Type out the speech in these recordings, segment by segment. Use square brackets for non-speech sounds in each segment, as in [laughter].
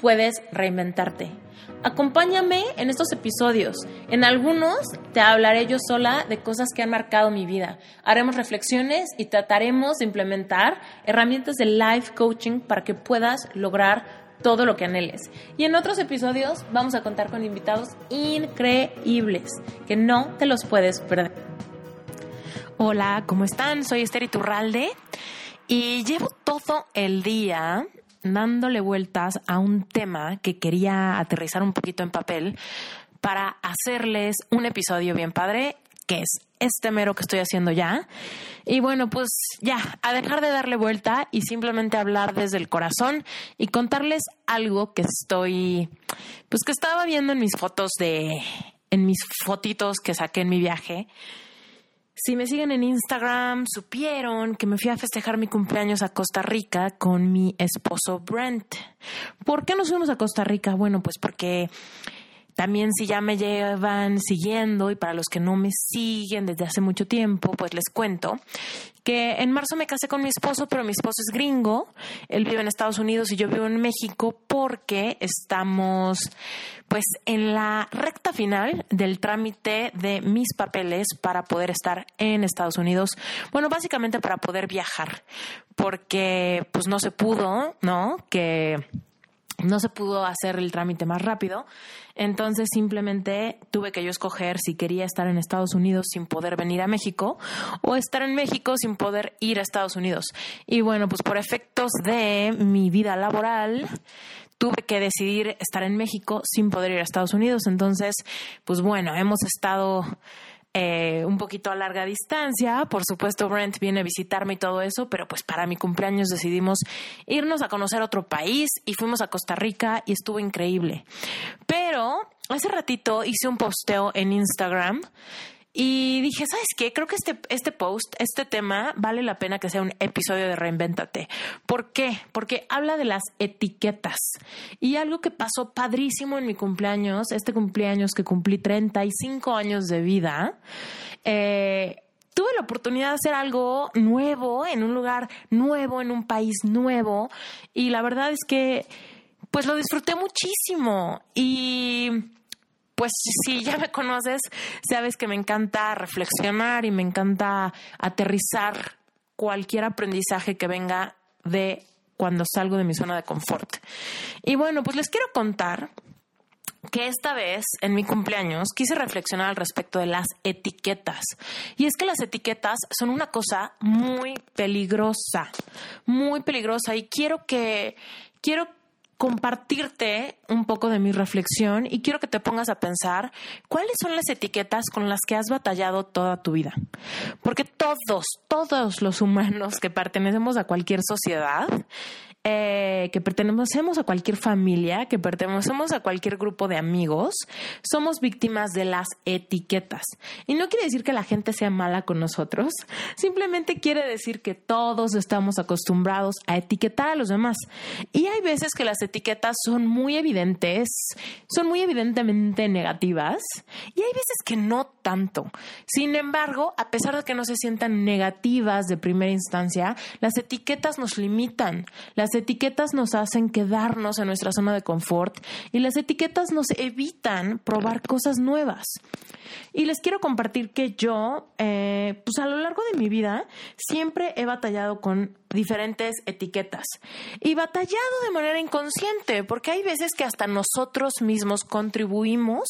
puedes reinventarte. Acompáñame en estos episodios. En algunos te hablaré yo sola de cosas que han marcado mi vida. Haremos reflexiones y trataremos de implementar herramientas de life coaching para que puedas lograr todo lo que anheles. Y en otros episodios vamos a contar con invitados increíbles que no te los puedes perder. Hola, ¿cómo están? Soy Esther Iturralde y llevo todo el día dándole vueltas a un tema que quería aterrizar un poquito en papel para hacerles un episodio bien padre, que es este mero que estoy haciendo ya. Y bueno, pues ya, a dejar de darle vuelta y simplemente hablar desde el corazón y contarles algo que estoy, pues que estaba viendo en mis fotos de, en mis fotitos que saqué en mi viaje si me siguen en Instagram, supieron que me fui a festejar mi cumpleaños a Costa Rica con mi esposo Brent. ¿Por qué nos fuimos a Costa Rica? Bueno, pues porque también si ya me llevan siguiendo y para los que no me siguen desde hace mucho tiempo, pues les cuento que en marzo me casé con mi esposo, pero mi esposo es gringo, él vive en Estados Unidos y yo vivo en México porque estamos pues en la recta final del trámite de mis papeles para poder estar en Estados Unidos. Bueno, básicamente para poder viajar, porque pues no se pudo, ¿no? Que no se pudo hacer el trámite más rápido, entonces simplemente tuve que yo escoger si quería estar en Estados Unidos sin poder venir a México o estar en México sin poder ir a Estados Unidos. Y bueno, pues por efectos de mi vida laboral, tuve que decidir estar en México sin poder ir a Estados Unidos. Entonces, pues bueno, hemos estado eh, un poquito a larga distancia. Por supuesto, Brent viene a visitarme y todo eso, pero pues para mi cumpleaños decidimos irnos a conocer otro país y fuimos a Costa Rica y estuvo increíble. Pero hace ratito hice un posteo en Instagram y dije, ¿sabes qué? Creo que este, este post, este tema, vale la pena que sea un episodio de Reinvéntate. ¿Por qué? Porque habla de las etiquetas. Y algo que pasó padrísimo en mi cumpleaños, este cumpleaños que cumplí 35 años de vida, eh, tuve la oportunidad de hacer algo nuevo, en un lugar nuevo, en un país nuevo. Y la verdad es que, pues lo disfruté muchísimo. Y pues si ya me conoces, sabes que me encanta reflexionar y me encanta aterrizar cualquier aprendizaje que venga de cuando salgo de mi zona de confort. Y bueno, pues les quiero contar que esta vez en mi cumpleaños quise reflexionar al respecto de las etiquetas. Y es que las etiquetas son una cosa muy peligrosa, muy peligrosa y quiero que quiero compartirte un poco de mi reflexión y quiero que te pongas a pensar cuáles son las etiquetas con las que has batallado toda tu vida. Porque todos, todos los humanos que pertenecemos a cualquier sociedad, eh, que pertenecemos a cualquier familia, que pertenecemos a cualquier grupo de amigos, somos víctimas de las etiquetas. Y no quiere decir que la gente sea mala con nosotros, simplemente quiere decir que todos estamos acostumbrados a etiquetar a los demás. Y hay veces que las etiquetas son muy evidentes, son muy evidentemente negativas, y hay veces que no tanto. Sin embargo, a pesar de que no se sientan negativas de primera instancia, las etiquetas nos limitan, las etiquetas nos hacen quedarnos en nuestra zona de confort y las etiquetas nos evitan probar cosas nuevas. Y les quiero compartir que yo, eh, pues a lo largo de mi vida, siempre he batallado con diferentes etiquetas y batallado de manera inconsciente, porque hay veces que hasta nosotros mismos contribuimos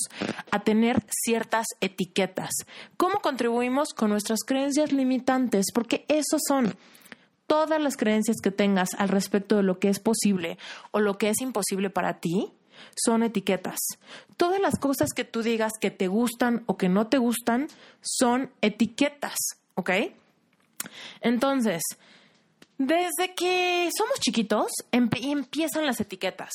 a tener ciertas etiquetas. ¿Cómo contribuimos? Con nuestras creencias limitantes, porque esos son todas las creencias que tengas al respecto de lo que es posible o lo que es imposible para ti son etiquetas. Todas las cosas que tú digas que te gustan o que no te gustan son etiquetas, ¿ok? Entonces, desde que somos chiquitos empiezan las etiquetas.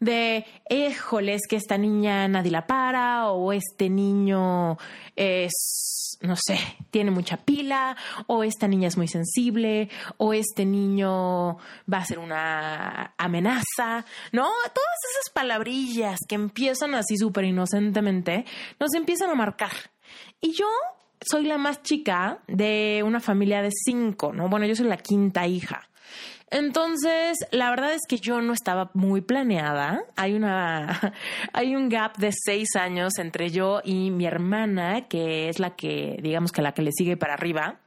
De, híjole, es que esta niña nadie la para, o este niño es, no sé, tiene mucha pila, o esta niña es muy sensible, o este niño va a ser una amenaza, ¿no? Todas esas palabrillas que empiezan así súper inocentemente, nos empiezan a marcar. Y yo soy la más chica de una familia de cinco, ¿no? Bueno, yo soy la quinta hija. Entonces, la verdad es que yo no estaba muy planeada. Hay una, [laughs] hay un gap de seis años entre yo y mi hermana, que es la que, digamos que la que le sigue para arriba.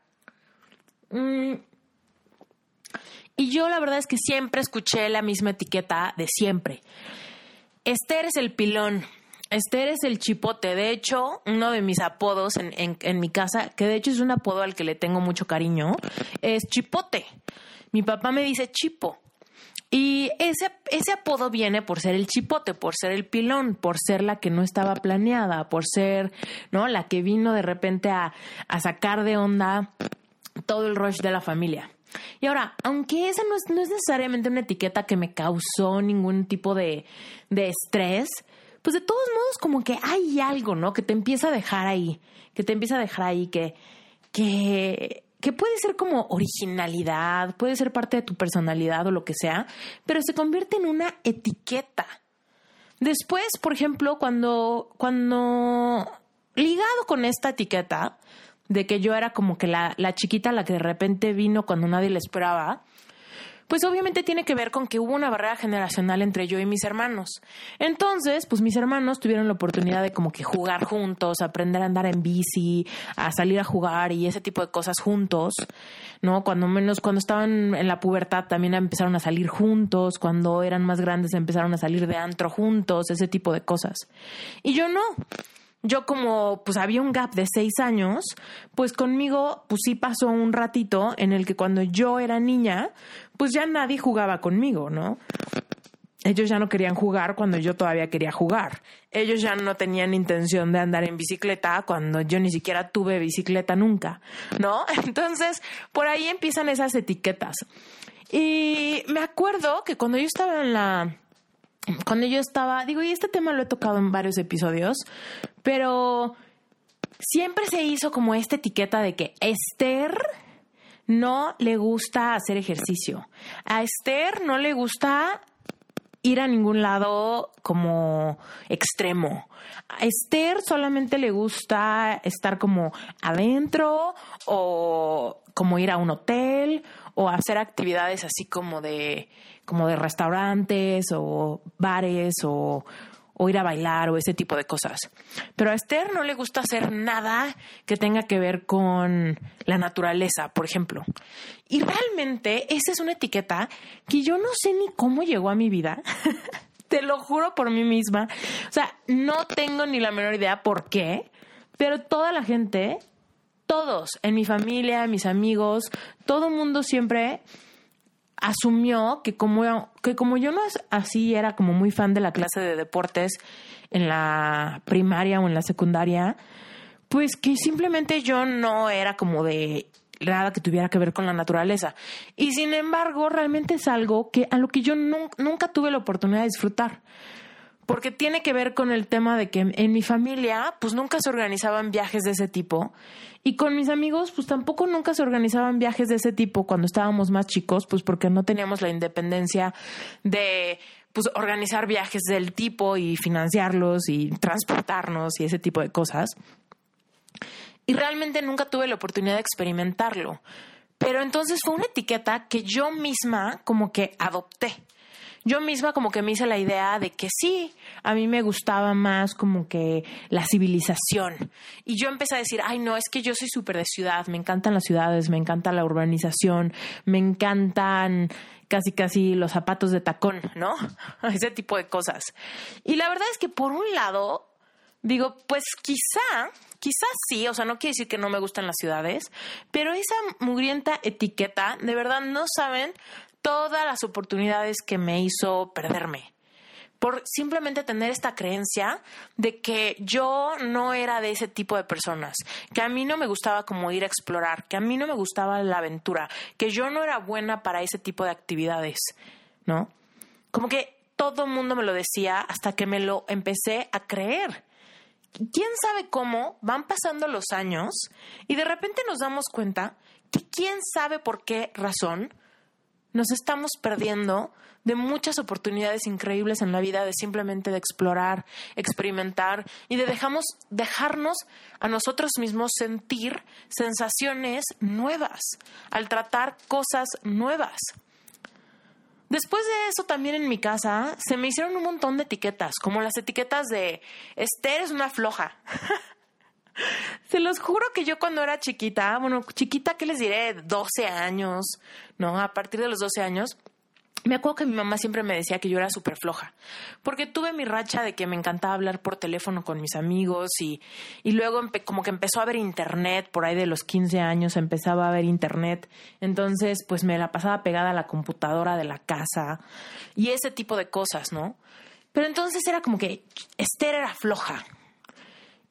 Mm. Y yo la verdad es que siempre escuché la misma etiqueta de siempre. Esther es el pilón. Esther es el chipote. De hecho, uno de mis apodos en, en, mi casa, que de hecho es un apodo al que le tengo mucho cariño, es chipote. Mi papá me dice chipo. Y ese, ese apodo viene por ser el chipote, por ser el pilón, por ser la que no estaba planeada, por ser, ¿no? La que vino de repente a, a sacar de onda todo el rush de la familia. Y ahora, aunque esa no es, no es necesariamente una etiqueta que me causó ningún tipo de, de estrés, pues de todos modos como que hay algo, ¿no? Que te empieza a dejar ahí, que te empieza a dejar ahí, que, que que puede ser como originalidad, puede ser parte de tu personalidad o lo que sea, pero se convierte en una etiqueta. Después, por ejemplo, cuando, cuando ligado con esta etiqueta de que yo era como que la, la chiquita la que de repente vino cuando nadie le esperaba, pues obviamente tiene que ver con que hubo una barrera generacional entre yo y mis hermanos. Entonces, pues mis hermanos tuvieron la oportunidad de como que jugar juntos, aprender a andar en bici, a salir a jugar y ese tipo de cosas juntos, ¿no? Cuando menos, cuando estaban en la pubertad también empezaron a salir juntos, cuando eran más grandes empezaron a salir de antro juntos, ese tipo de cosas. Y yo no yo como pues había un gap de seis años, pues conmigo pues sí pasó un ratito en el que cuando yo era niña, pues ya nadie jugaba conmigo, ¿no? Ellos ya no querían jugar cuando yo todavía quería jugar. Ellos ya no tenían intención de andar en bicicleta cuando yo ni siquiera tuve bicicleta nunca, ¿no? [laughs] Entonces, por ahí empiezan esas etiquetas. Y me acuerdo que cuando yo estaba en la cuando yo estaba, digo, y este tema lo he tocado en varios episodios, pero siempre se hizo como esta etiqueta de que Esther no le gusta hacer ejercicio. A Esther no le gusta ir a ningún lado como extremo. A Esther solamente le gusta estar como adentro o como ir a un hotel o hacer actividades así como de como de restaurantes o bares o, o ir a bailar o ese tipo de cosas. Pero a Esther no le gusta hacer nada que tenga que ver con la naturaleza, por ejemplo. Y realmente esa es una etiqueta que yo no sé ni cómo llegó a mi vida. [laughs] Te lo juro por mí misma. O sea, no tengo ni la menor idea por qué, pero toda la gente, todos, en mi familia, mis amigos, todo el mundo siempre asumió que como, que como yo no así era como muy fan de la clase de deportes en la primaria o en la secundaria, pues que simplemente yo no era como de nada que tuviera que ver con la naturaleza. Y sin embargo, realmente es algo que a lo que yo nunca tuve la oportunidad de disfrutar porque tiene que ver con el tema de que en mi familia pues nunca se organizaban viajes de ese tipo y con mis amigos pues tampoco nunca se organizaban viajes de ese tipo cuando estábamos más chicos pues porque no teníamos la independencia de pues organizar viajes del tipo y financiarlos y transportarnos y ese tipo de cosas. Y realmente nunca tuve la oportunidad de experimentarlo. Pero entonces fue una etiqueta que yo misma como que adopté yo misma como que me hice la idea de que sí, a mí me gustaba más como que la civilización. Y yo empecé a decir, ay no, es que yo soy súper de ciudad, me encantan las ciudades, me encanta la urbanización, me encantan casi casi los zapatos de tacón, ¿no? [laughs] Ese tipo de cosas. Y la verdad es que por un lado, digo, pues quizá, quizás sí, o sea, no quiere decir que no me gustan las ciudades, pero esa mugrienta etiqueta, de verdad no saben todas las oportunidades que me hizo perderme por simplemente tener esta creencia de que yo no era de ese tipo de personas, que a mí no me gustaba como ir a explorar, que a mí no me gustaba la aventura, que yo no era buena para ese tipo de actividades, ¿no? Como que todo el mundo me lo decía hasta que me lo empecé a creer. ¿Quién sabe cómo van pasando los años y de repente nos damos cuenta que quién sabe por qué razón nos estamos perdiendo de muchas oportunidades increíbles en la vida de simplemente de explorar, experimentar y de dejamos, dejarnos a nosotros mismos sentir sensaciones nuevas al tratar cosas nuevas. Después de eso también en mi casa se me hicieron un montón de etiquetas, como las etiquetas de Esther es una floja. [laughs] [laughs] Se los juro que yo cuando era chiquita, bueno, chiquita, ¿qué les diré? 12 años, ¿no? A partir de los 12 años, me acuerdo que mi mamá siempre me decía que yo era súper floja, porque tuve mi racha de que me encantaba hablar por teléfono con mis amigos y, y luego como que empezó a ver internet, por ahí de los 15 años empezaba a ver internet, entonces pues me la pasaba pegada a la computadora de la casa y ese tipo de cosas, ¿no? Pero entonces era como que Esther era floja,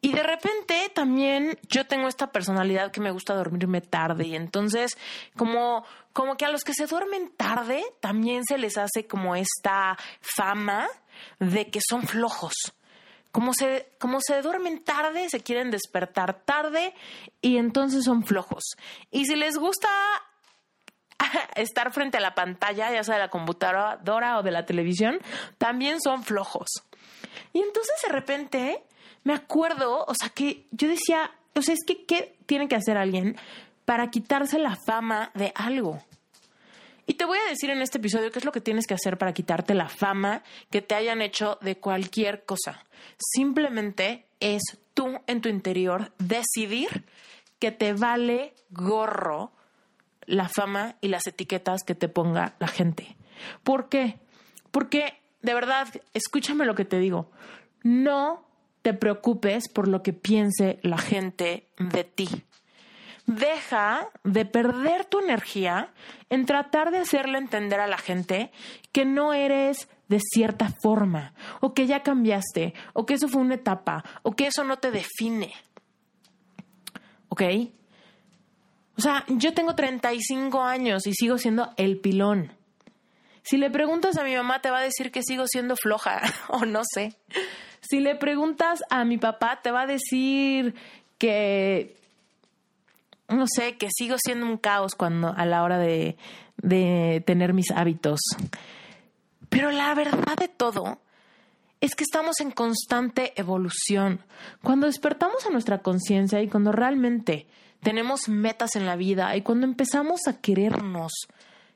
y de repente también yo tengo esta personalidad que me gusta dormirme tarde y entonces como como que a los que se duermen tarde también se les hace como esta fama de que son flojos. Como se, como se duermen tarde, se quieren despertar tarde y entonces son flojos. Y si les gusta [laughs] estar frente a la pantalla, ya sea de la computadora o de la televisión, también son flojos. Y entonces de repente me acuerdo, o sea, que yo decía, o sea, es que, ¿qué tiene que hacer alguien para quitarse la fama de algo? Y te voy a decir en este episodio qué es lo que tienes que hacer para quitarte la fama que te hayan hecho de cualquier cosa. Simplemente es tú en tu interior decidir que te vale gorro la fama y las etiquetas que te ponga la gente. ¿Por qué? Porque, de verdad, escúchame lo que te digo. No te preocupes por lo que piense la gente de ti. Deja de perder tu energía en tratar de hacerle entender a la gente que no eres de cierta forma, o que ya cambiaste, o que eso fue una etapa, o que eso no te define. ¿Ok? O sea, yo tengo 35 años y sigo siendo el pilón. Si le preguntas a mi mamá, te va a decir que sigo siendo floja, [laughs] o no sé. Si le preguntas a mi papá, te va a decir que, no sé, que sigo siendo un caos cuando a la hora de, de tener mis hábitos. Pero la verdad de todo es que estamos en constante evolución. Cuando despertamos a nuestra conciencia y cuando realmente tenemos metas en la vida y cuando empezamos a querernos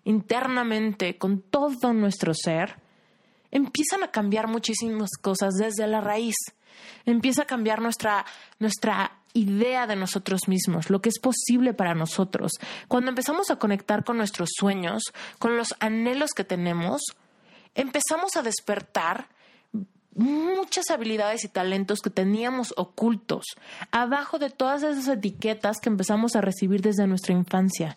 internamente con todo nuestro ser, empiezan a cambiar muchísimas cosas desde la raíz. Empieza a cambiar nuestra, nuestra idea de nosotros mismos, lo que es posible para nosotros. Cuando empezamos a conectar con nuestros sueños, con los anhelos que tenemos, empezamos a despertar muchas habilidades y talentos que teníamos ocultos abajo de todas esas etiquetas que empezamos a recibir desde nuestra infancia.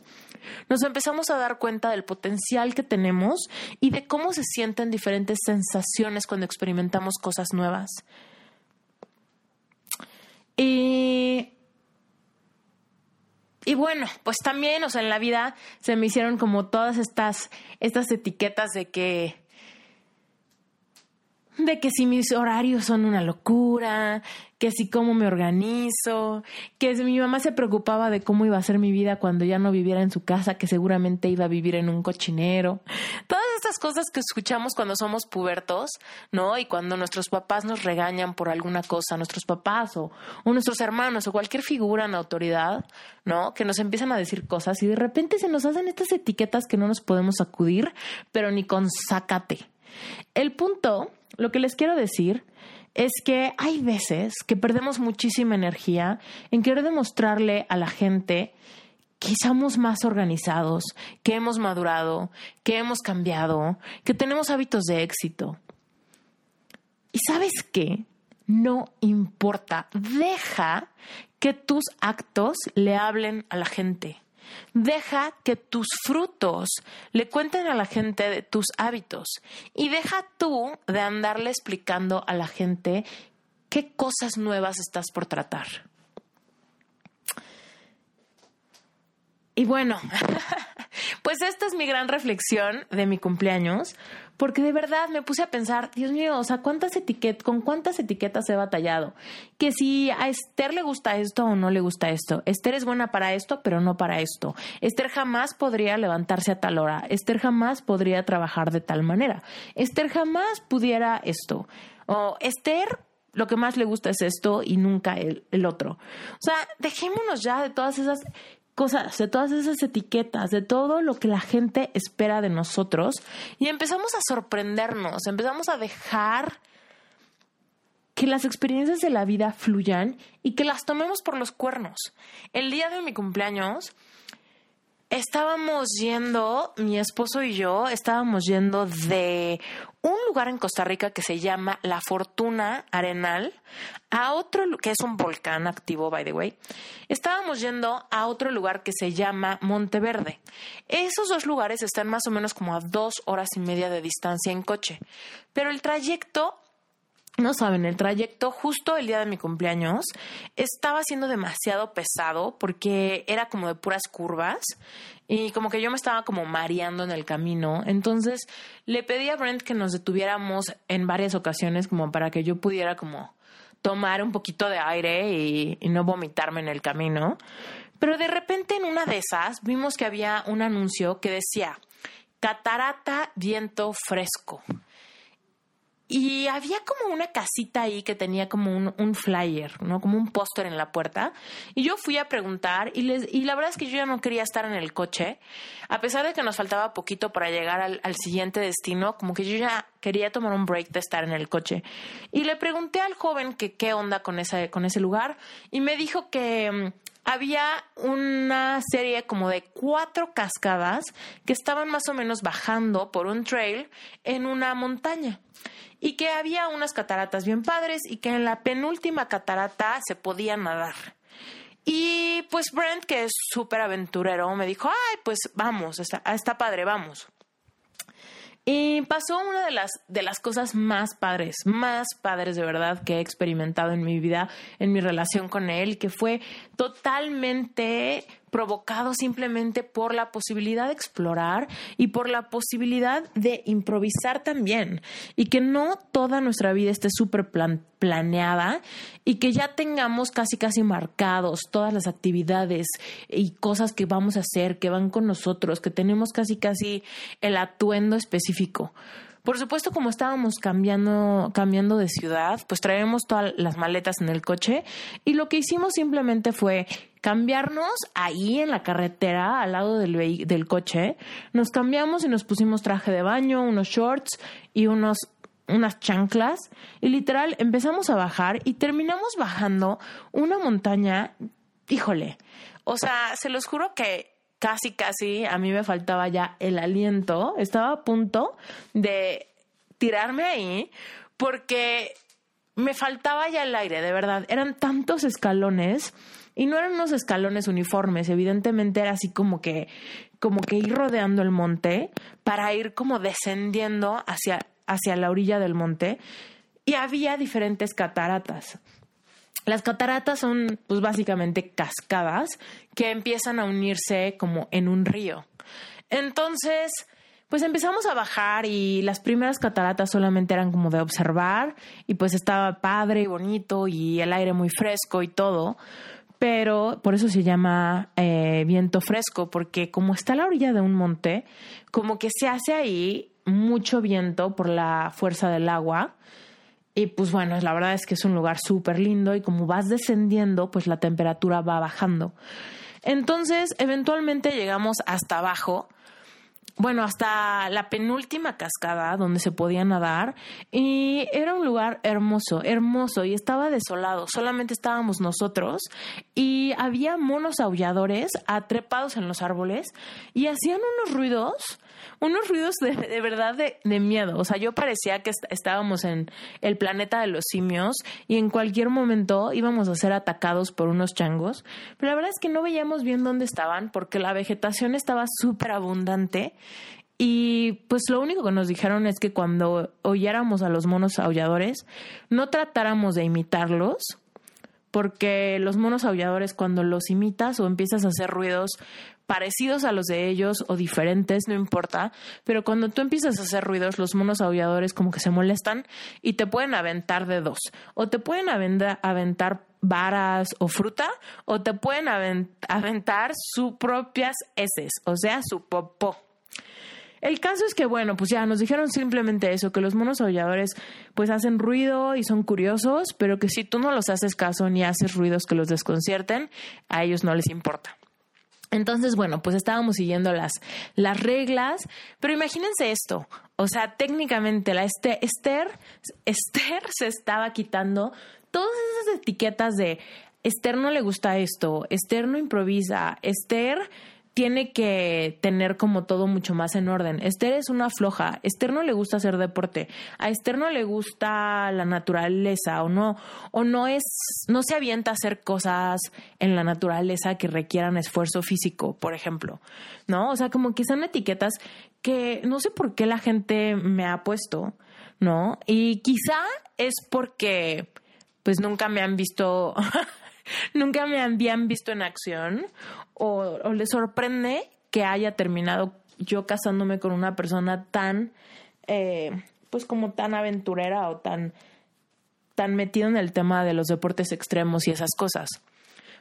Nos empezamos a dar cuenta del potencial que tenemos y de cómo se sienten diferentes sensaciones cuando experimentamos cosas nuevas. Y, y bueno, pues también, o sea, en la vida se me hicieron como todas estas, estas etiquetas de que de que si mis horarios son una locura, que si cómo me organizo, que si mi mamá se preocupaba de cómo iba a ser mi vida cuando ya no viviera en su casa, que seguramente iba a vivir en un cochinero. Todas estas cosas que escuchamos cuando somos pubertos, ¿no? Y cuando nuestros papás nos regañan por alguna cosa, nuestros papás o, nuestros hermanos o cualquier figura en autoridad, ¿no? Que nos empiezan a decir cosas y de repente se nos hacen estas etiquetas que no nos podemos acudir, pero ni con sácate. El punto lo que les quiero decir es que hay veces que perdemos muchísima energía en querer demostrarle a la gente que somos más organizados, que hemos madurado, que hemos cambiado, que tenemos hábitos de éxito. ¿Y sabes qué? No importa, deja que tus actos le hablen a la gente. Deja que tus frutos le cuenten a la gente de tus hábitos y deja tú de andarle explicando a la gente qué cosas nuevas estás por tratar. Y bueno, [laughs] Pues esta es mi gran reflexión de mi cumpleaños, porque de verdad me puse a pensar, Dios mío, o sea, ¿cuántas etiquetas, con cuántas etiquetas he batallado? Que si a Esther le gusta esto o no le gusta esto. Esther es buena para esto, pero no para esto. Esther jamás podría levantarse a tal hora. Esther jamás podría trabajar de tal manera. Esther jamás pudiera esto. O Esther lo que más le gusta es esto y nunca el, el otro. O sea, dejémonos ya de todas esas cosas, de todas esas etiquetas, de todo lo que la gente espera de nosotros y empezamos a sorprendernos, empezamos a dejar que las experiencias de la vida fluyan y que las tomemos por los cuernos. El día de mi cumpleaños, Estábamos yendo, mi esposo y yo, estábamos yendo de un lugar en Costa Rica que se llama La Fortuna Arenal a otro, que es un volcán activo, by the way. Estábamos yendo a otro lugar que se llama Monteverde. Esos dos lugares están más o menos como a dos horas y media de distancia en coche. Pero el trayecto no saben, el trayecto justo el día de mi cumpleaños estaba siendo demasiado pesado porque era como de puras curvas y como que yo me estaba como mareando en el camino. Entonces le pedí a Brent que nos detuviéramos en varias ocasiones como para que yo pudiera como tomar un poquito de aire y, y no vomitarme en el camino. Pero de repente en una de esas vimos que había un anuncio que decía Catarata Viento Fresco. Y había como una casita ahí que tenía como un, flyer, ¿no? Como un póster en la puerta. Y yo fui a preguntar y, les, y la verdad es que yo ya no quería estar en el coche. A pesar de que nos faltaba poquito para llegar al, siguiente destino, como que yo ya quería tomar un break de estar en el coche. Y le pregunté al joven que qué onda con, con ese lugar y me dijo que mm, había una serie como de cuatro cascadas que estaban más o menos bajando por un trail en una montaña y que había unas cataratas bien padres y que en la penúltima catarata se podía nadar. Y pues Brent, que es súper aventurero, me dijo, ay, pues vamos, está, está padre, vamos. Y pasó una de las, de las cosas más padres, más padres de verdad que he experimentado en mi vida, en mi relación con él, que fue totalmente provocado simplemente por la posibilidad de explorar y por la posibilidad de improvisar también y que no toda nuestra vida esté súper planeada y que ya tengamos casi casi marcados todas las actividades y cosas que vamos a hacer, que van con nosotros, que tenemos casi casi el atuendo específico. Por supuesto, como estábamos cambiando, cambiando de ciudad, pues traemos todas las maletas en el coche y lo que hicimos simplemente fue cambiarnos ahí en la carretera, al lado del, del coche. Nos cambiamos y nos pusimos traje de baño, unos shorts y unos unas chanclas. Y literal empezamos a bajar y terminamos bajando una montaña, híjole, o sea, se los juro que casi, casi a mí me faltaba ya el aliento, estaba a punto de tirarme ahí porque me faltaba ya el aire, de verdad, eran tantos escalones y no eran unos escalones uniformes, evidentemente era así como que, como que ir rodeando el monte para ir como descendiendo hacia, hacia la orilla del monte. Y había diferentes cataratas. Las cataratas son pues básicamente cascadas que empiezan a unirse como en un río. Entonces, pues empezamos a bajar y las primeras cataratas solamente eran como de observar y pues estaba padre y bonito y el aire muy fresco y todo pero por eso se llama eh, viento fresco, porque como está a la orilla de un monte, como que se hace ahí mucho viento por la fuerza del agua. Y pues bueno, la verdad es que es un lugar súper lindo y como vas descendiendo, pues la temperatura va bajando. Entonces, eventualmente llegamos hasta abajo bueno, hasta la penúltima cascada donde se podía nadar y era un lugar hermoso, hermoso y estaba desolado, solamente estábamos nosotros y había monos aulladores atrepados en los árboles y hacían unos ruidos, unos ruidos de, verdad de, de, miedo, o sea, yo parecía que estábamos en el planeta de los simios y en cualquier momento íbamos a ser atacados por unos changos, pero la verdad es que no veíamos bien dónde estaban porque la vegetación estaba súper abundante y pues lo único que nos dijeron es que cuando oyéramos a los monos aulladores, no tratáramos de imitarlos, porque los monos aulladores cuando los imitas o empiezas a hacer ruidos parecidos a los de ellos o diferentes, no importa, pero cuando tú empiezas a hacer ruidos, los monos aulladores como que se molestan y te pueden aventar de dos, o te pueden aventar varas o fruta, o te pueden aventar sus propias heces, o sea, su popó. El caso es que, bueno, pues ya nos dijeron simplemente eso, que los monos aulladores pues hacen ruido y son curiosos, pero que si tú no los haces caso ni haces ruidos que los desconcierten, a ellos no les importa. Entonces, bueno, pues estábamos siguiendo las, las reglas, pero imagínense esto, o sea, técnicamente la este, Esther, Esther se estaba quitando todas esas etiquetas de Esther no le gusta esto, Esther no improvisa, Esther tiene que tener como todo mucho más en orden. Esther es una floja, Esther no le gusta hacer deporte, a Esther no le gusta la naturaleza o no o no es no se avienta a hacer cosas en la naturaleza que requieran esfuerzo físico, por ejemplo. ¿No? O sea, como que son etiquetas que no sé por qué la gente me ha puesto, ¿no? Y quizá es porque pues nunca me han visto [laughs] nunca me habían visto en acción o, o les sorprende que haya terminado yo casándome con una persona tan, eh, pues como tan aventurera o tan, tan metido en el tema de los deportes extremos y esas cosas.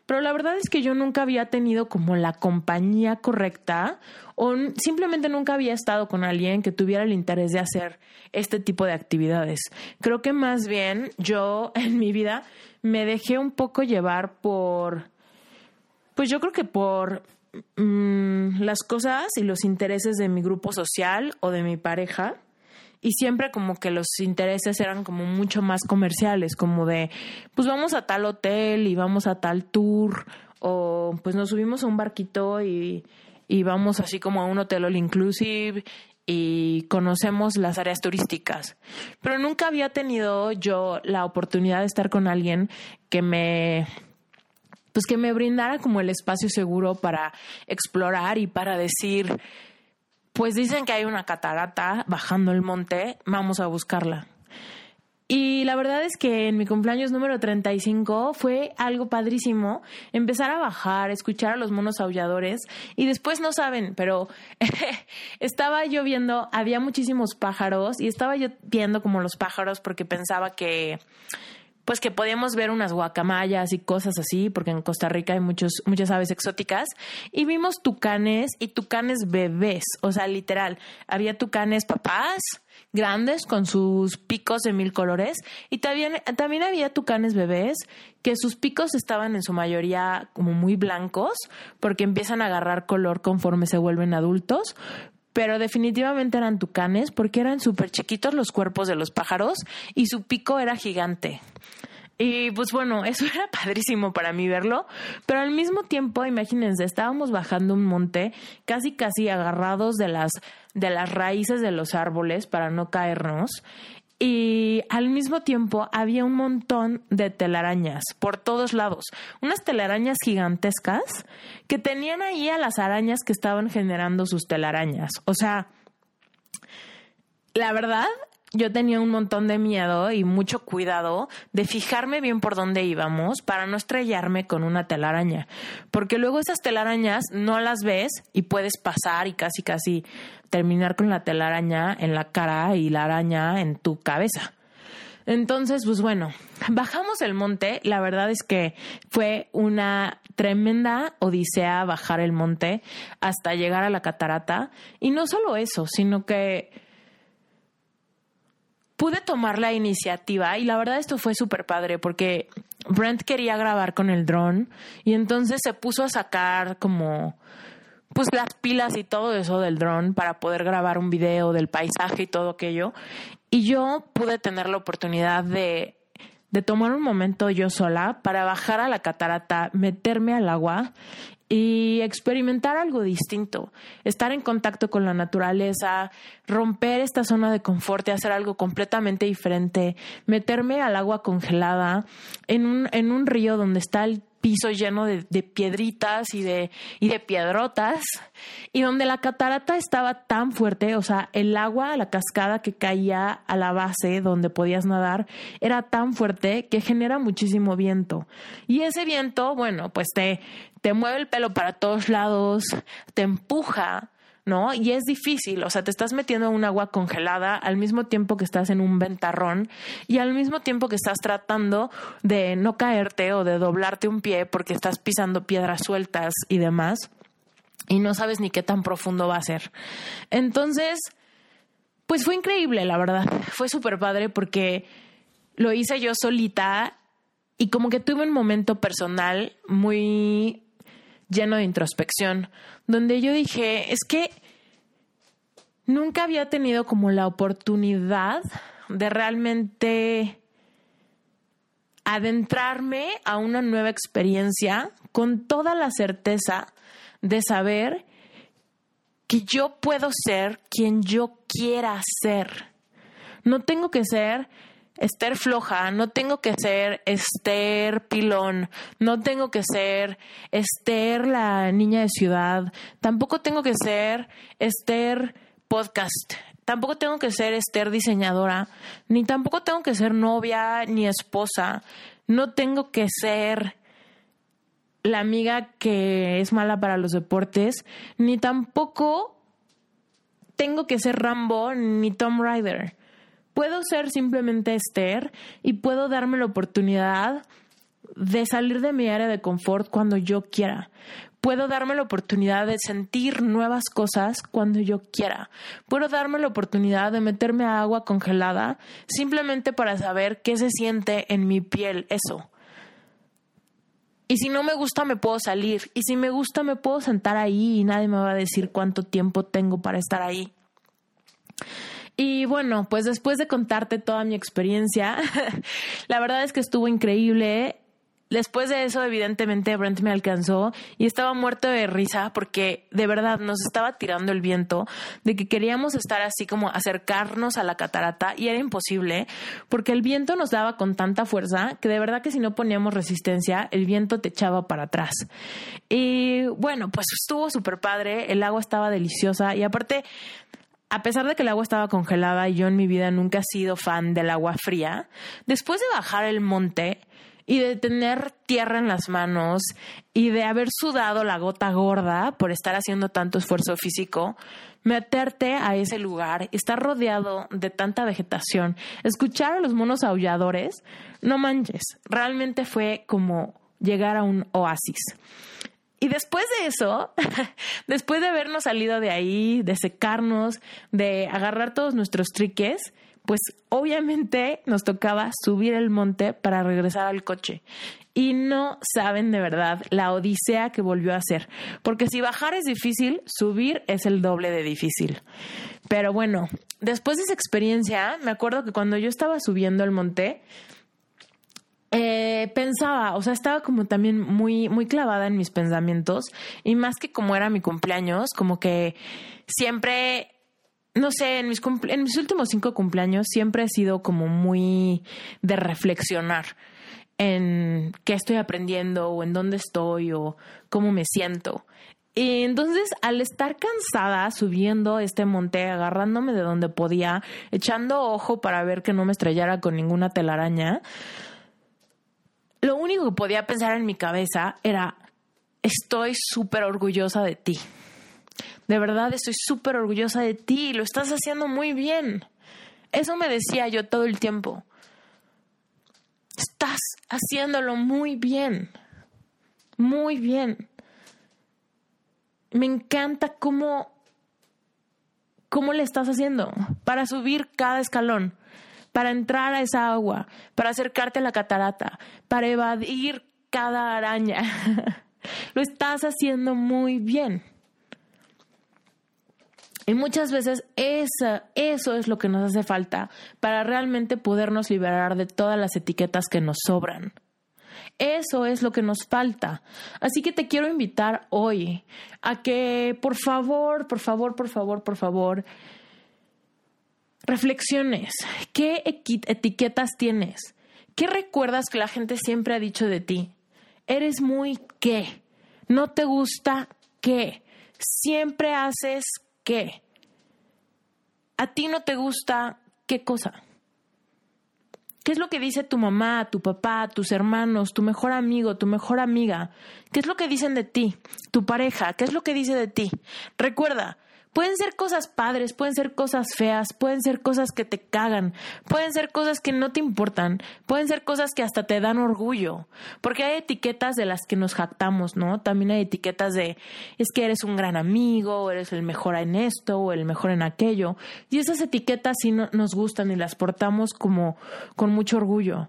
Pero la verdad es que yo nunca había tenido como la compañía correcta o simplemente nunca había estado con alguien que tuviera el interés de hacer este tipo de actividades. Creo que más bien yo [laughs] en mi vida me dejé un poco llevar por pues yo creo que por mm, las cosas y los intereses de mi grupo social o de mi pareja. Y siempre como que los intereses eran como mucho más comerciales, como de, pues vamos a tal hotel y vamos a tal tour, o pues nos subimos a un barquito y, y vamos así como a un hotel all inclusive y conocemos las áreas turísticas. Pero nunca había tenido yo la oportunidad de estar con alguien que me pues que me brindara como el espacio seguro para explorar y para decir, pues dicen que hay una catarata bajando el monte, vamos a buscarla. Y la verdad es que en mi cumpleaños número 35 fue algo padrísimo empezar a bajar, escuchar a los monos aulladores y después no saben, pero [laughs] estaba yo viendo, había muchísimos pájaros y estaba yo viendo como los pájaros porque pensaba que pues que podíamos ver unas guacamayas y cosas así, porque en Costa Rica hay muchos, muchas aves exóticas, y vimos tucanes y tucanes bebés, o sea, literal, había tucanes papás grandes con sus picos de mil colores, y también, también había tucanes bebés que sus picos estaban en su mayoría como muy blancos, porque empiezan a agarrar color conforme se vuelven adultos, pero definitivamente eran tucanes porque eran súper chiquitos los cuerpos de los pájaros y su pico era gigante. Y pues bueno, [laughs] eso era padrísimo para mí verlo, pero al mismo tiempo, imagínense, estábamos bajando un monte casi casi agarrados de las de las raíces de los árboles para no caernos y al mismo tiempo había un montón de telarañas por todos lados, unas telarañas gigantescas que tenían ahí a las arañas que estaban generando sus telarañas. O sea, la verdad yo tenía un montón de miedo y mucho cuidado de fijarme bien por dónde íbamos para no estrellarme con una telaraña, porque luego esas telarañas no las ves y puedes pasar y casi casi terminar con la telaraña en la cara y la araña en tu cabeza. Entonces, pues bueno, bajamos el monte. La verdad es que fue una tremenda odisea bajar el monte hasta llegar a la catarata. Y no solo eso, sino que pude tomar la iniciativa y la verdad esto fue súper padre porque Brent quería grabar con el dron y entonces se puso a sacar como pues las pilas y todo eso del dron para poder grabar un video del paisaje y todo aquello. Y yo pude tener la oportunidad de de tomar un momento yo sola para bajar a la catarata, meterme al agua y experimentar algo distinto, estar en contacto con la naturaleza, romper esta zona de confort y hacer algo completamente diferente, meterme al agua congelada en un, en un río donde está piso lleno de, de, piedritas y de, y de piedrotas, y donde la catarata estaba tan fuerte, o sea, el agua, la cascada que caía a la base donde podías nadar, era tan fuerte que genera muchísimo viento. Y ese viento, bueno, pues te, te mueve el pelo para todos lados, te empuja, ¿no? Y es difícil, o sea, te estás metiendo en un agua congelada al mismo tiempo que estás en un ventarrón y al mismo tiempo que estás tratando de no caerte o de doblarte un pie porque estás pisando piedras sueltas y demás y no sabes ni qué tan profundo va a ser. Entonces, pues fue increíble, la verdad. Fue súper padre porque lo hice yo solita y como que tuve un momento personal muy lleno de introspección, donde yo dije, es que nunca había tenido como la oportunidad de realmente adentrarme a una nueva experiencia con toda la certeza de saber que yo puedo ser quien yo quiera ser. No tengo que ser Esther floja, no tengo que ser Esther pilón, no tengo que ser Esther la niña de ciudad, tampoco tengo que ser Esther podcast, tampoco tengo que ser Esther diseñadora, ni tampoco tengo que ser novia ni esposa, no tengo que ser la amiga que es mala para los deportes, ni tampoco tengo que ser Rambo ni Tom Rider puedo ser simplemente Esther y puedo darme la oportunidad de salir de mi área de confort cuando yo quiera. Puedo darme la oportunidad de sentir nuevas cosas cuando yo quiera. Puedo darme la oportunidad de meterme a agua congelada simplemente para saber qué se siente en mi piel eso. Y si no me gusta, me puedo salir. Y si me gusta, me puedo sentar ahí y nadie me va a decir cuánto tiempo tengo para estar ahí. Y bueno, pues después de contarte toda mi experiencia, [laughs] la verdad es que estuvo increíble. Después de eso, evidentemente, Brent me alcanzó y estaba muerto de risa porque de verdad nos estaba tirando el viento de que queríamos estar así como acercarnos a la catarata y era imposible porque el viento nos daba con tanta fuerza que de verdad que si no poníamos resistencia, el viento te echaba para atrás. Y bueno, pues estuvo súper padre, el agua estaba deliciosa y aparte a pesar de que el agua estaba congelada y yo en mi vida nunca he sido fan del agua fría, después de bajar el monte y de tener tierra en las manos y de haber sudado la gota gorda por estar haciendo tanto esfuerzo físico, meterte a ese lugar, estar rodeado de tanta vegetación, escuchar a los monos aulladores, no manches, realmente fue como llegar a un oasis. Y después de eso, [laughs] después de habernos salido de ahí, de secarnos, de agarrar todos nuestros triques, pues obviamente nos tocaba subir el monte para regresar al coche. Y no saben de verdad la odisea que volvió a ser. Porque si bajar es difícil, subir es el doble de difícil. Pero bueno, después de esa experiencia, me acuerdo que cuando yo estaba subiendo el monte, eh, pensaba, o sea, estaba como también muy, muy clavada en mis pensamientos y más que como era mi cumpleaños, como que siempre, no sé, en mis, en mis últimos cinco cumpleaños siempre he sido como muy de reflexionar en qué estoy aprendiendo o en dónde estoy o cómo me siento. Y entonces, al estar cansada subiendo este monte, agarrándome de donde podía, echando ojo para ver que no me estrellara con ninguna telaraña, lo único que podía pensar en mi cabeza era, estoy súper orgullosa de ti. De verdad, estoy súper orgullosa de ti, lo estás haciendo muy bien. Eso me decía yo todo el tiempo. Estás haciéndolo muy bien, muy bien. Me encanta cómo, cómo le estás haciendo para subir cada escalón para entrar a esa agua, para acercarte a la catarata, para evadir cada araña. [laughs] Lo estás haciendo muy bien. Y muchas veces eso, eso es lo que nos hace falta para realmente podernos liberar de todas las etiquetas que nos sobran. Eso es lo que nos falta. Así que te quiero invitar hoy a que por favor, por favor, por favor, por favor, reflexiones. ¿Qué etiquetas tienes? ¿Qué recuerdas que la gente siempre ha dicho de ti? Eres muy qué. No te gusta qué. Siempre haces qué. A ti no te gusta qué cosa. ¿Qué es lo que dice tu mamá, tu papá, tus hermanos, tu mejor amigo, tu mejor amiga? ¿Qué es lo que dicen de ti? Tu pareja, ¿qué es lo que dice de ti? Recuerda, Pueden ser cosas padres, pueden ser cosas feas, pueden ser cosas que te cagan, pueden ser cosas que no te importan, pueden ser cosas que hasta te dan orgullo, porque hay etiquetas de las que nos jactamos, ¿no? También hay etiquetas de es que eres un gran amigo, o eres el mejor en esto o el mejor en aquello, y esas etiquetas sí nos gustan y las portamos como con mucho orgullo.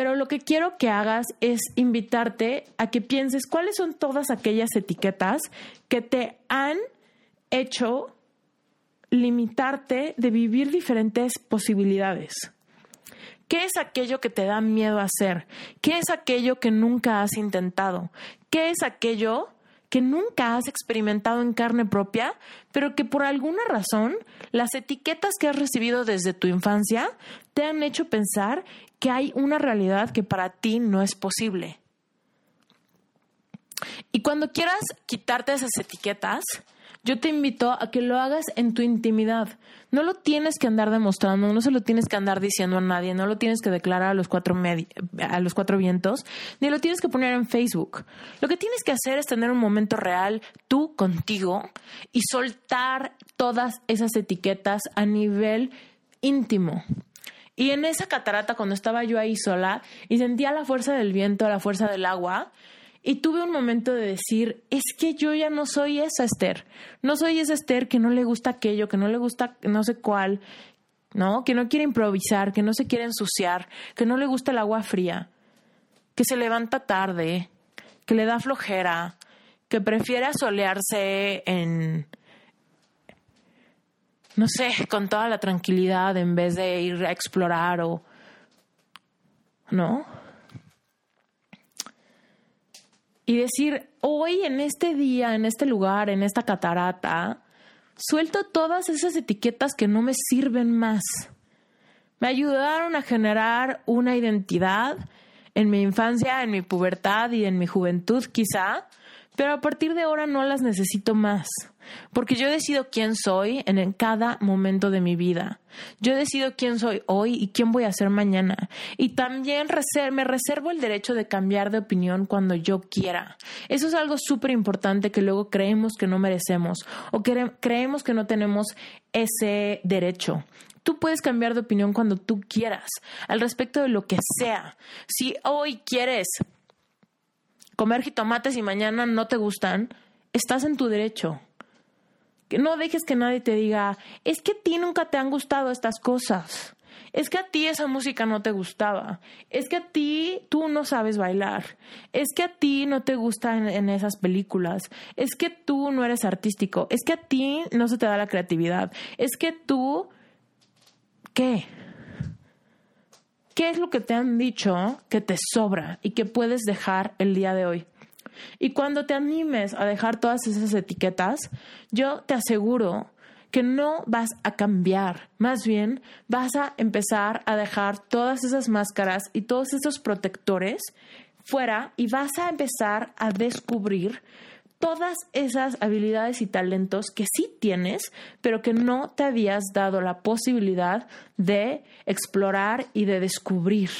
Pero lo que quiero que hagas es invitarte a que pienses cuáles son todas aquellas etiquetas que te han hecho limitarte de vivir diferentes posibilidades. ¿Qué es aquello que te da miedo hacer? ¿Qué es aquello que nunca has intentado? ¿Qué es aquello que nunca has experimentado en carne propia, pero que por alguna razón las etiquetas que has recibido desde tu infancia te han hecho pensar que hay una realidad que para ti no es posible? Y cuando quieras quitarte esas etiquetas, yo te invito a que lo hagas en tu intimidad. No lo tienes que andar demostrando, no se lo tienes que andar diciendo a nadie, no lo tienes que declarar a los cuatro, a los cuatro vientos, ni lo tienes que poner en Facebook. Lo que tienes que hacer es tener un momento real tú contigo y soltar todas esas etiquetas a nivel íntimo. Y en esa catarata, cuando estaba yo ahí sola y sentía la fuerza del viento, la fuerza del agua, y tuve un momento de decir, es que yo ya no soy esa Esther. No soy esa Esther que no le gusta aquello, que no le gusta no sé cuál, ¿no? Que no quiere improvisar, que no se quiere ensuciar, que no le gusta el agua fría, que se levanta tarde, que le da flojera, que prefiere asolearse en, no sé, con toda la tranquilidad en vez de ir a explorar o, ¿no? y decir, hoy en este día, en este lugar, en esta catarata, suelto todas esas etiquetas que no me sirven más. Me ayudaron a generar una identidad en mi infancia, en mi pubertad y en mi juventud quizá, pero a partir de ahora no las necesito más, porque yo decido quién soy en cada momento de mi vida. Yo decido quién soy hoy y quién voy a ser mañana. Y también me reservo el derecho de cambiar de opinión cuando yo quiera. Eso es algo súper importante que luego creemos que no merecemos o que creemos que no tenemos ese derecho. Tú puedes cambiar de opinión cuando tú quieras, al respecto de lo que sea. Si hoy quieres comer jitomates y mañana no te gustan, estás en tu derecho. No dejes que nadie te diga, es que a ti nunca te han gustado estas cosas. Es que a ti esa música no te gustaba. Es que a ti tú no sabes bailar. Es que a ti no te gustan esas películas. Es que tú no eres artístico. Es que a ti no se te da la creatividad. Es que tú... ¿Qué? ¿Qué es lo que te han dicho que te sobra y que puedes dejar el día de hoy? Y cuando te animes a dejar todas esas etiquetas, yo te aseguro que no vas a cambiar, más bien vas a empezar a dejar todas esas máscaras y todos esos protectores fuera y vas a empezar a descubrir todas esas habilidades y talentos que sí tienes, pero que no te habías dado la posibilidad de explorar y de descubrir.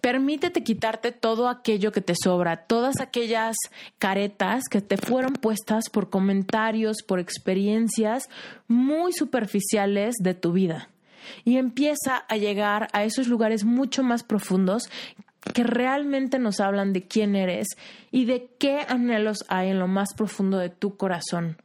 Permítete quitarte todo aquello que te sobra, todas aquellas caretas que te fueron puestas por comentarios, por experiencias muy superficiales de tu vida y empieza a llegar a esos lugares mucho más profundos que realmente nos hablan de quién eres y de qué anhelos hay en lo más profundo de tu corazón.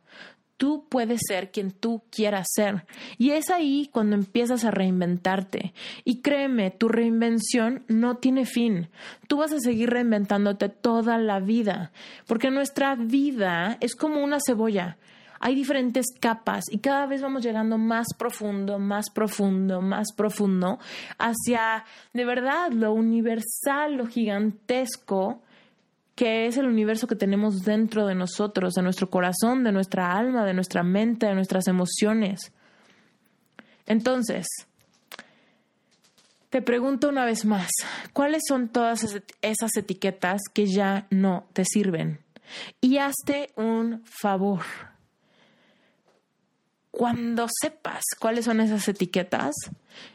Tú puedes ser quien tú quieras ser. Y es ahí cuando empiezas a reinventarte. Y créeme, tu reinvención no tiene fin. Tú vas a seguir reinventándote toda la vida. Porque nuestra vida es como una cebolla hay diferentes capas y cada vez vamos llegando más profundo, más profundo, más profundo hacia de verdad lo universal, lo gigantesco que es el universo que tenemos dentro de nosotros, de nuestro corazón, de nuestra alma, de nuestra mente, de nuestras emociones. Entonces, Te pregunto una vez más, ¿cuáles son todas esas etiquetas que ya no te sirven? Y hazte un favor. Cuando sepas cuáles son esas etiquetas,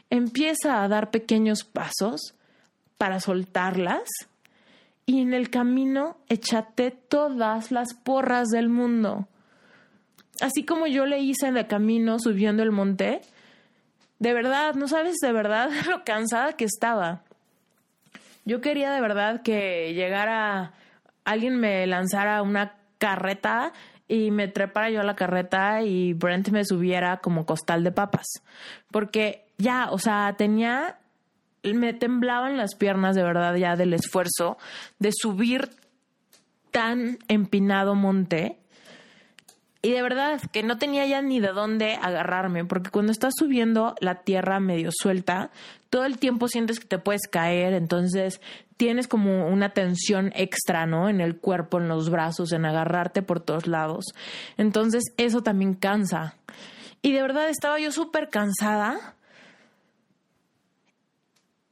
empieza a dar pequeños pasos para soltarlas y en el camino échate todas las porras del mundo. Así como yo le hice en el camino subiendo el monte, de verdad, no sabes de verdad [laughs] lo cansada que estaba. Yo quería de verdad que llegara alguien me lanzara una carreta y me trepara yo a la carreta y Brent me subiera como costal de papas. Porque ya, o sea, tenía, me temblaban las piernas de verdad ya del esfuerzo de subir tan empinado monte y de verdad que no tenía ya ni de dónde agarrarme, porque cuando estás subiendo la tierra medio suelta, todo el tiempo sientes que te puedes caer, entonces tienes como una tensión extra, ¿no? En el cuerpo, en los brazos, en agarrarte por todos lados. Entonces eso también cansa. Y de verdad estaba yo súper cansada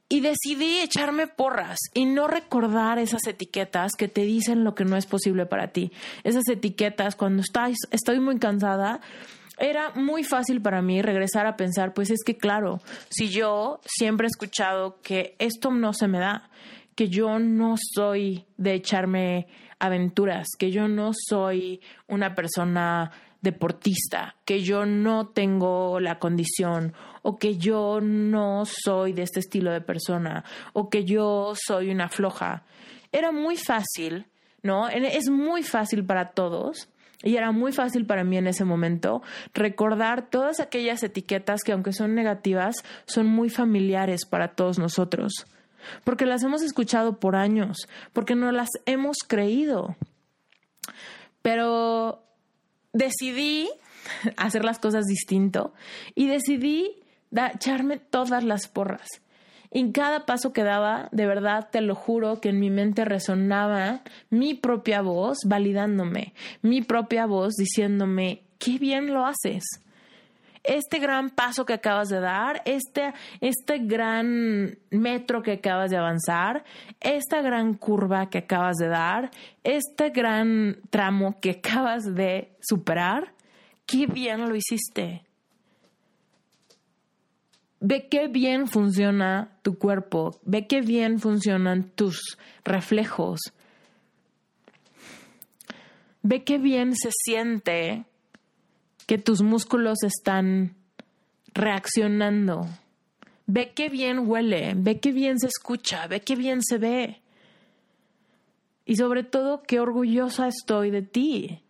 y decidí echarme porras y no recordar esas etiquetas que te dicen lo que no es posible para ti. Esas etiquetas, cuando estás, estoy muy cansada, era muy fácil para mí regresar a pensar, pues es que claro, si yo siempre he escuchado que esto no se me da, que yo no soy de echarme aventuras, que yo no soy una persona deportista, que yo no tengo la condición o que yo no soy de este estilo de persona o que yo soy una floja. Era muy fácil, ¿no? Es muy fácil para todos. Y era muy fácil para mí en ese momento recordar todas aquellas etiquetas que aunque son negativas, son muy familiares para todos nosotros. Porque las hemos escuchado por años, porque no las hemos creído. Pero decidí [laughs] hacer las cosas distinto y decidí echarme todas las porras. En cada paso que daba, de verdad te lo juro que en mi mente resonaba mi propia voz validándome, mi propia voz diciéndome, qué bien lo haces, este gran paso que acabas de dar, este, este gran metro que acabas de avanzar, esta gran curva que acabas de dar, este gran tramo que acabas de superar, qué bien lo hiciste. Ve qué bien funciona tu cuerpo, ve qué bien funcionan tus reflejos, ve qué bien se siente que tus músculos están reaccionando. Ve qué bien huele, ve qué bien se escucha, ve qué bien se ve. Y sobre todo, qué orgullosa estoy de ti.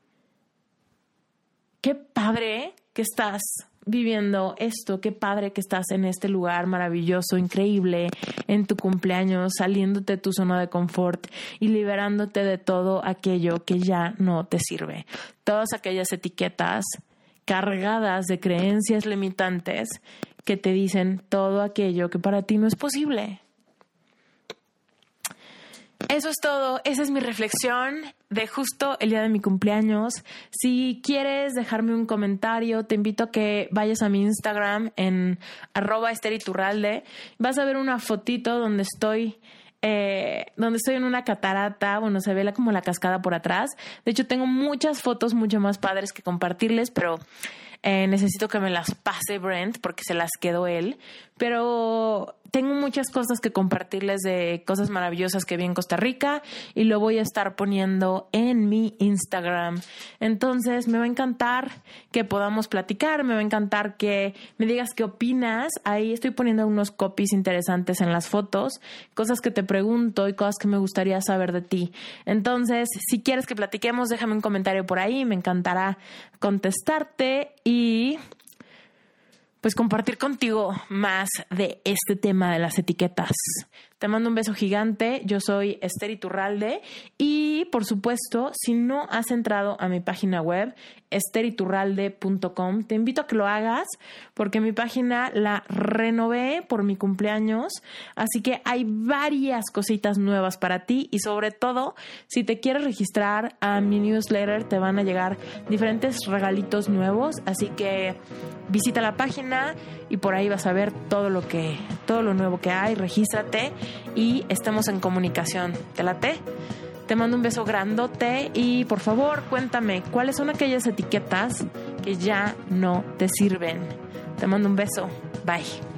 Qué padre que estás viviendo esto, qué padre que estás en este lugar maravilloso, increíble, en tu cumpleaños, saliéndote de tu zona de confort y liberándote de todo aquello que ya no te sirve. Todas aquellas etiquetas cargadas de creencias limitantes que te dicen todo aquello que para ti no es posible. Eso es todo, esa es mi reflexión de justo el día de mi cumpleaños. Si quieres dejarme un comentario, te invito a que vayas a mi Instagram en arroba esteriturralde. Vas a ver una fotito donde estoy eh, donde estoy en una catarata, bueno, se ve como la cascada por atrás. De hecho, tengo muchas fotos mucho más padres que compartirles, pero eh, necesito que me las pase Brent porque se las quedó él. Pero tengo muchas cosas que compartirles de cosas maravillosas que vi en Costa Rica y lo voy a estar poniendo en mi Instagram. Entonces me va a encantar que podamos platicar, me va a encantar que me digas qué opinas. Ahí estoy poniendo unos copies interesantes en las fotos, cosas que te pregunto y cosas que me gustaría saber de ti. Entonces, si quieres que platiquemos, déjame un comentario por ahí, me encantará contestarte y pues compartir contigo más de este tema de las etiquetas. Te mando un beso gigante. Yo soy Esther Iturralde. Y por supuesto, si no has entrado a mi página web, esteriturralde.com, te invito a que lo hagas porque mi página la renové por mi cumpleaños. Así que hay varias cositas nuevas para ti y sobre todo, si te quieres registrar a mi newsletter, te van a llegar diferentes regalitos nuevos. Así que visita la página y por ahí vas a ver todo lo que, todo lo nuevo que hay. Regístrate y estemos en comunicación. ¿Te late? Te mando un beso grandote y por favor cuéntame cuáles son aquellas etiquetas que ya no te sirven. Te mando un beso. Bye.